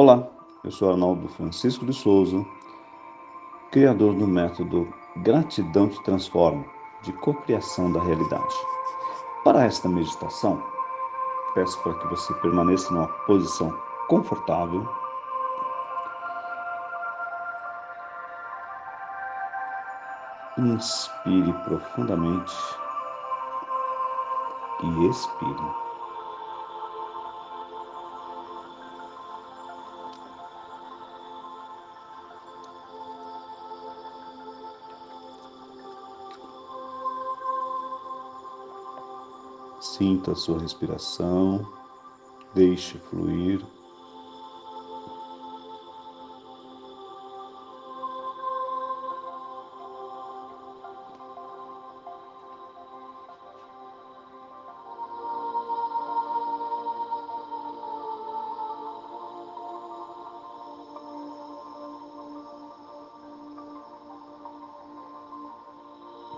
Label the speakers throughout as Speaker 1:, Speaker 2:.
Speaker 1: Olá, eu sou Arnaldo Francisco de Souza, criador do método Gratidão te Transforma, de cocriação da realidade. Para esta meditação, peço para que você permaneça numa posição confortável. Inspire profundamente e expire. Sinta a sua respiração, deixe fluir.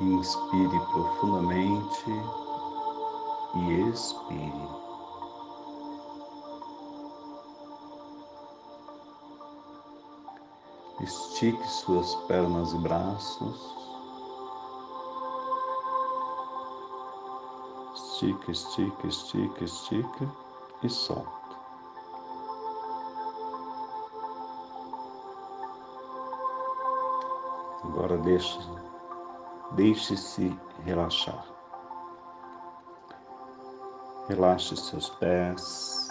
Speaker 1: Inspire profundamente e expire. Estique suas pernas e braços. Estica, estica, estica, estica e solta. Agora deixe, deixe-se relaxar. Relaxe seus pés,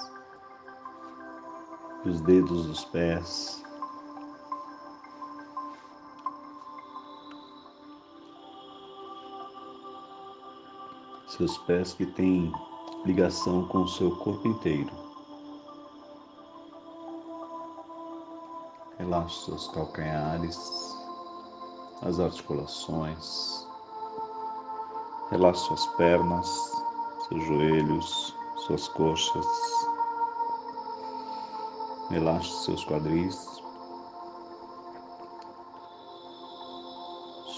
Speaker 1: os dedos dos pés. Seus pés que têm ligação com o seu corpo inteiro. Relaxe seus calcanhares, as articulações. Relaxe suas pernas seus joelhos, suas coxas. Relaxe seus quadris,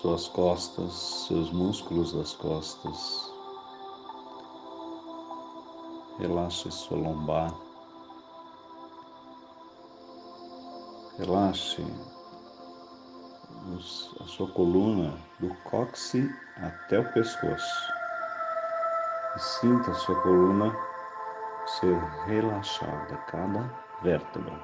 Speaker 1: suas costas, seus músculos das costas. Relaxe sua lombar. Relaxe a sua coluna do cóccix até o pescoço e sinta sua coluna ser relaxada, cada vértebra.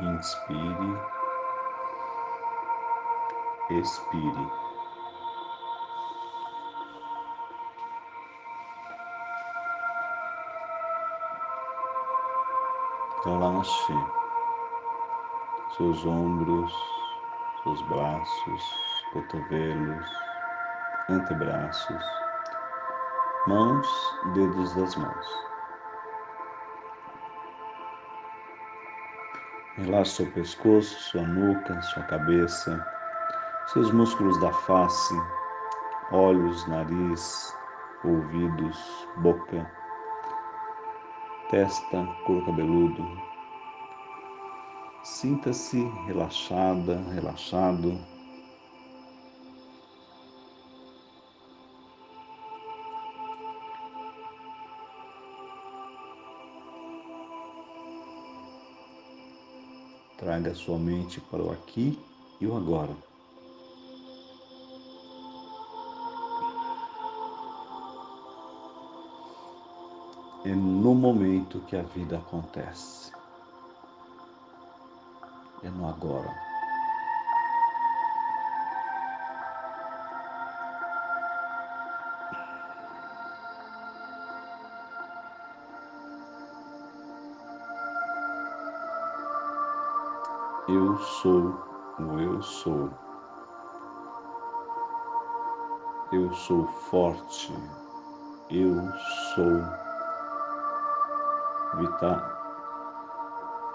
Speaker 1: Inspire, expire. Relaxe seus ombros, seus braços, cotovelos, antebraços, mãos, dedos das mãos. Relaxe seu pescoço, sua nuca, sua cabeça, seus músculos da face, olhos, nariz, ouvidos, boca testa, couro cabeludo. Sinta-se relaxada, relaxado. Traga sua mente para o aqui e o agora. é no momento que a vida acontece. É no agora. Eu sou o eu sou. Eu sou forte. Eu sou vita,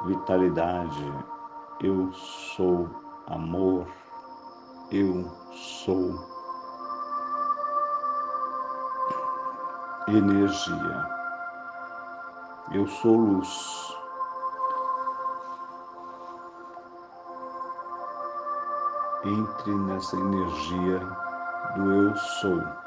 Speaker 1: vitalidade, eu sou amor. Eu sou energia. Eu sou luz. Entre nessa energia do eu sou.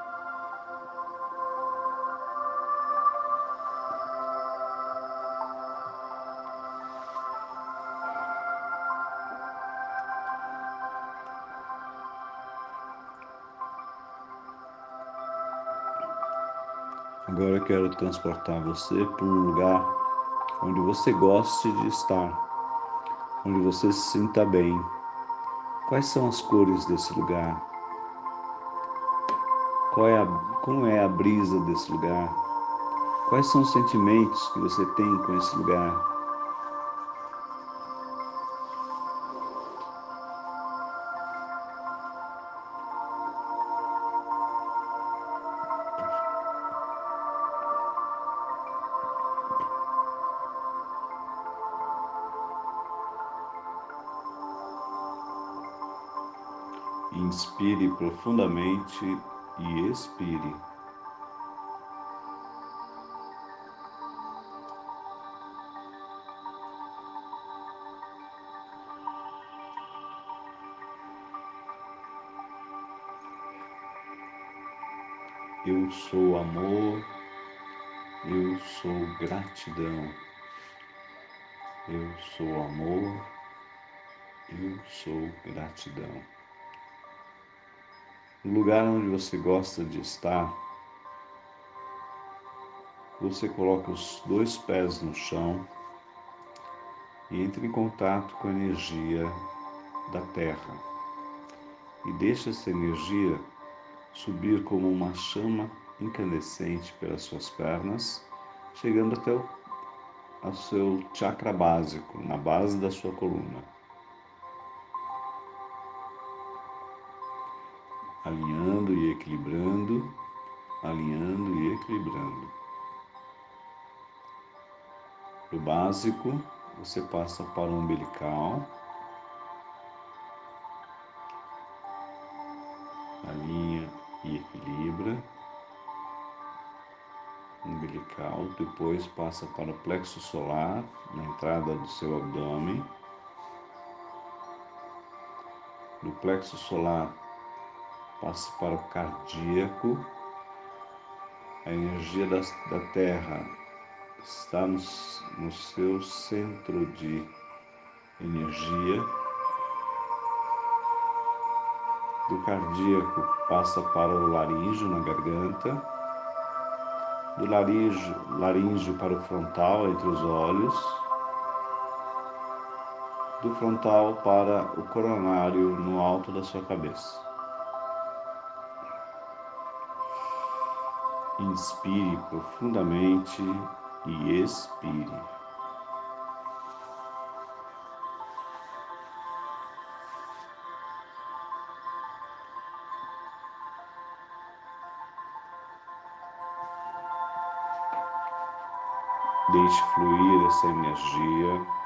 Speaker 1: Agora eu quero transportar você para um lugar onde você goste de estar, onde você se sinta bem. Quais são as cores desse lugar? Qual é a, como é a brisa desse lugar? Quais são os sentimentos que você tem com esse lugar? Inspire profundamente e expire. Eu sou amor, eu sou gratidão. Eu sou amor, eu sou gratidão no lugar onde você gosta de estar, você coloca os dois pés no chão e entra em contato com a energia da terra e deixa essa energia subir como uma chama incandescente pelas suas pernas, chegando até o ao seu chakra básico, na base da sua coluna. Alinhando e equilibrando, alinhando e equilibrando. Do básico, você passa para o umbilical, alinha e equilibra. Umbilical, depois passa para o plexo solar, na entrada do seu abdômen. Do plexo solar passe para o cardíaco. A energia da, da Terra está no, no seu centro de energia. Do cardíaco passa para o laríngeo na garganta. Do laríngeo, laríngeo para o frontal entre os olhos do frontal para o coronário no alto da sua cabeça. Inspire profundamente e expire. Deixe fluir essa energia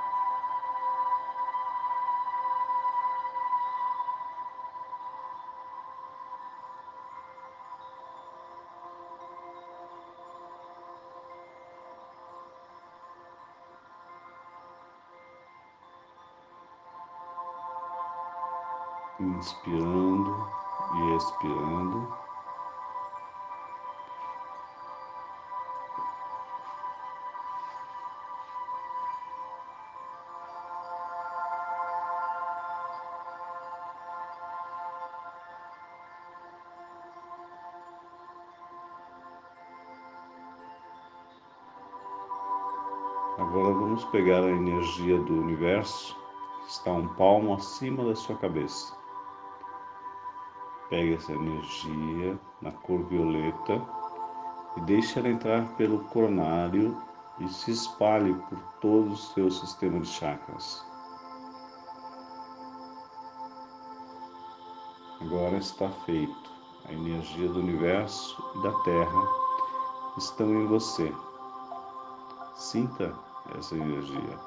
Speaker 1: Agora vamos pegar a energia do universo que está um palmo acima da sua cabeça. Pegue essa energia na cor violeta e deixe ela entrar pelo coronário e se espalhe por todo o seu sistema de chakras. Agora está feito. A energia do universo e da Terra estão em você. Sinta essa energia.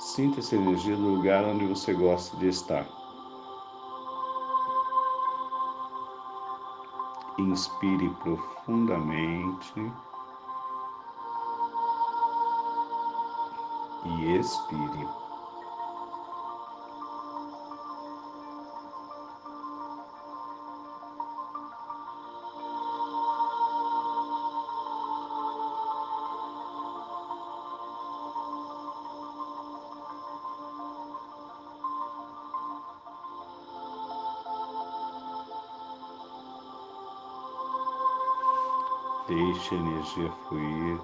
Speaker 1: Sinta essa energia do lugar onde você gosta de estar. Inspire profundamente e expire. Deixe a energia fluir.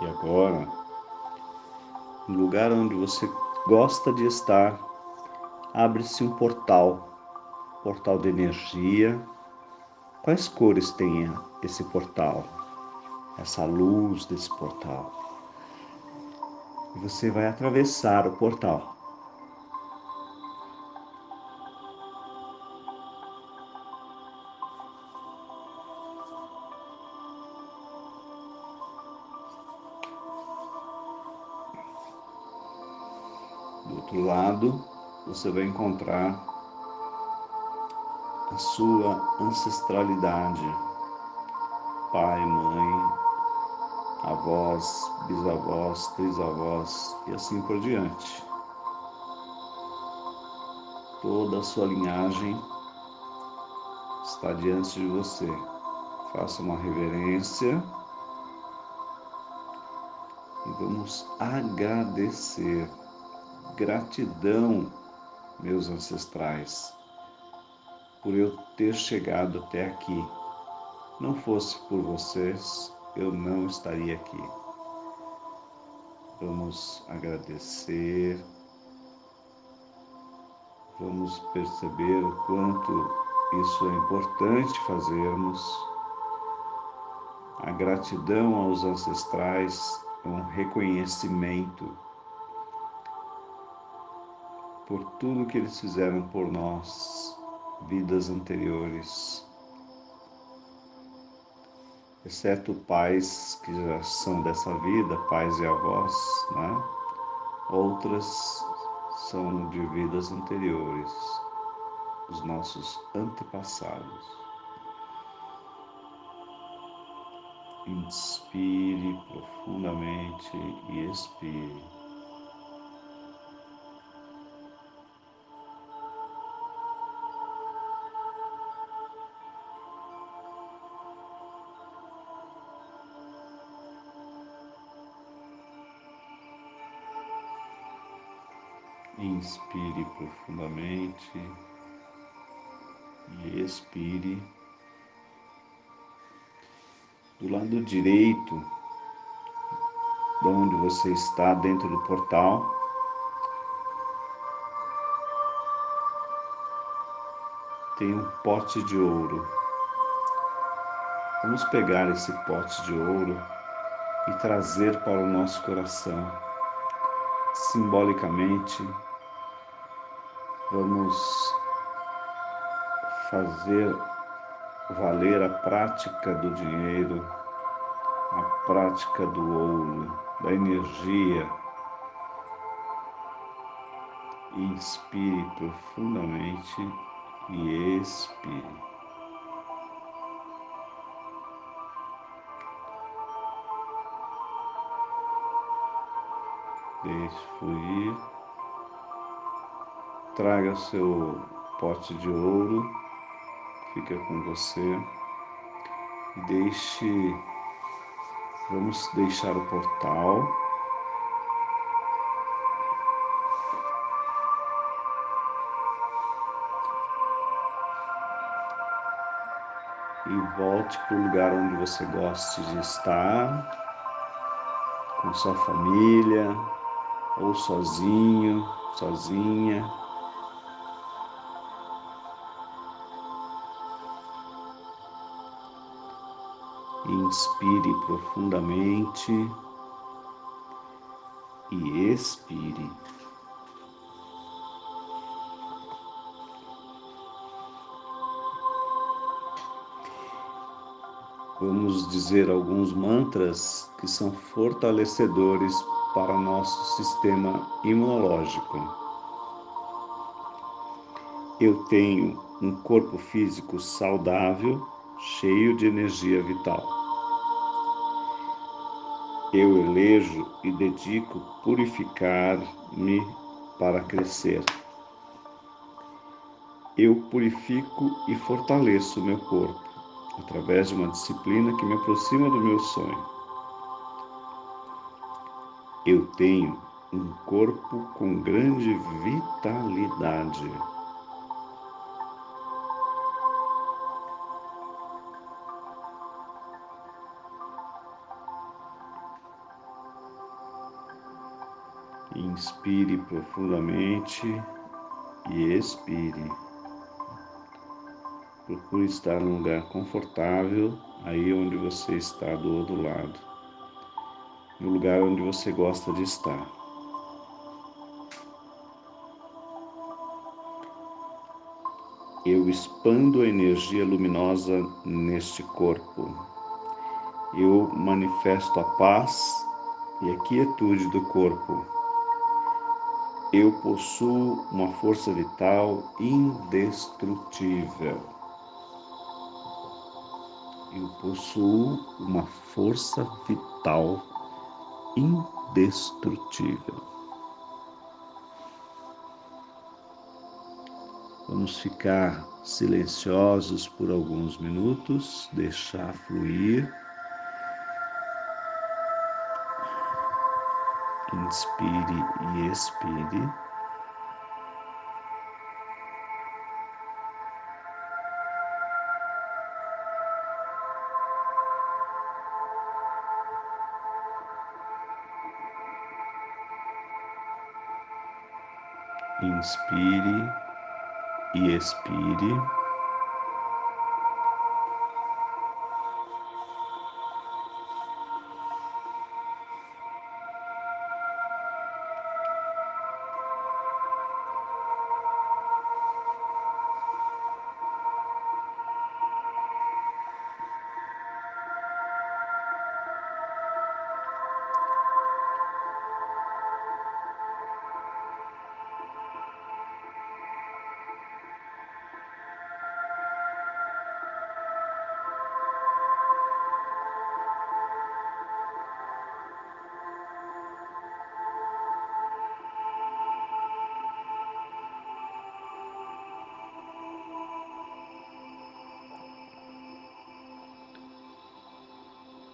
Speaker 1: E agora, no lugar onde você gosta de estar, abre-se um portal, portal de energia. Quais cores tem esse portal? Essa luz desse portal. E você vai atravessar o portal. Lado, você vai encontrar a sua ancestralidade, pai, mãe, avós, bisavós, trisavós e assim por diante. Toda a sua linhagem está diante de você. Faça uma reverência e vamos agradecer Gratidão, meus ancestrais, por eu ter chegado até aqui. Não fosse por vocês, eu não estaria aqui. Vamos agradecer, vamos perceber o quanto isso é importante fazermos. A gratidão aos ancestrais é um reconhecimento por tudo que eles fizeram por nós, vidas anteriores, exceto pais que já são dessa vida, pais e avós, né? Outras são de vidas anteriores, os nossos antepassados. Inspire profundamente e expire. Inspire profundamente e expire. Do lado direito, de onde você está, dentro do portal, tem um pote de ouro. Vamos pegar esse pote de ouro e trazer para o nosso coração, simbolicamente Vamos fazer valer a prática do dinheiro, a prática do ouro, da energia. Inspire profundamente e expire. Deixe fluir traga seu pote de ouro, fica com você. Deixe, vamos deixar o portal. E volte para o lugar onde você goste de estar, com sua família, ou sozinho, sozinha. Inspire profundamente e expire. Vamos dizer alguns mantras que são fortalecedores para nosso sistema imunológico. Eu tenho um corpo físico saudável cheio de energia vital. Eu elejo e dedico purificar-me para crescer. Eu purifico e fortaleço o meu corpo através de uma disciplina que me aproxima do meu sonho. Eu tenho um corpo com grande vitalidade. Inspire profundamente e expire. Procure estar num lugar confortável, aí onde você está do outro lado, no lugar onde você gosta de estar. Eu expando a energia luminosa neste corpo. Eu manifesto a paz e a quietude do corpo. Eu possuo uma força vital indestrutível. Eu possuo uma força vital indestrutível. Vamos ficar silenciosos por alguns minutos, deixar fluir. Inspire e expire. Inspire e expire.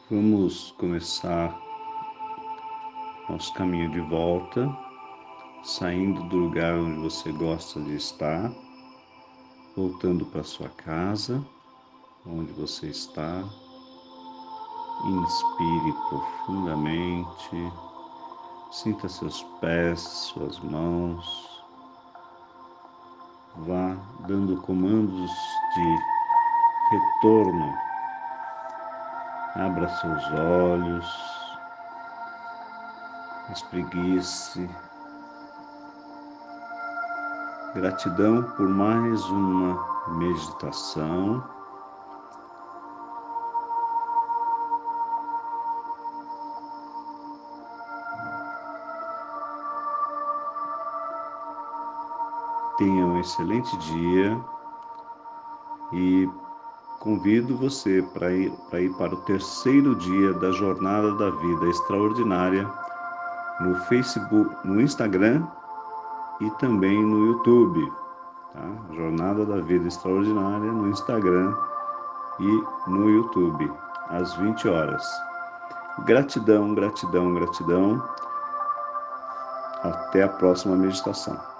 Speaker 1: Vamos começar nosso caminho de volta, saindo do lugar onde você gosta de estar, voltando para sua casa, onde você está. Inspire profundamente, sinta seus pés, suas mãos. Vá dando comandos de retorno Abra seus olhos, espreguice. Gratidão por mais uma meditação. Tenha um excelente dia e Convido você para ir, para ir para o terceiro dia da Jornada da Vida Extraordinária no Facebook, no Instagram e também no YouTube. Tá? Jornada da Vida Extraordinária no Instagram e no YouTube, às 20 horas. Gratidão, gratidão, gratidão. Até a próxima meditação.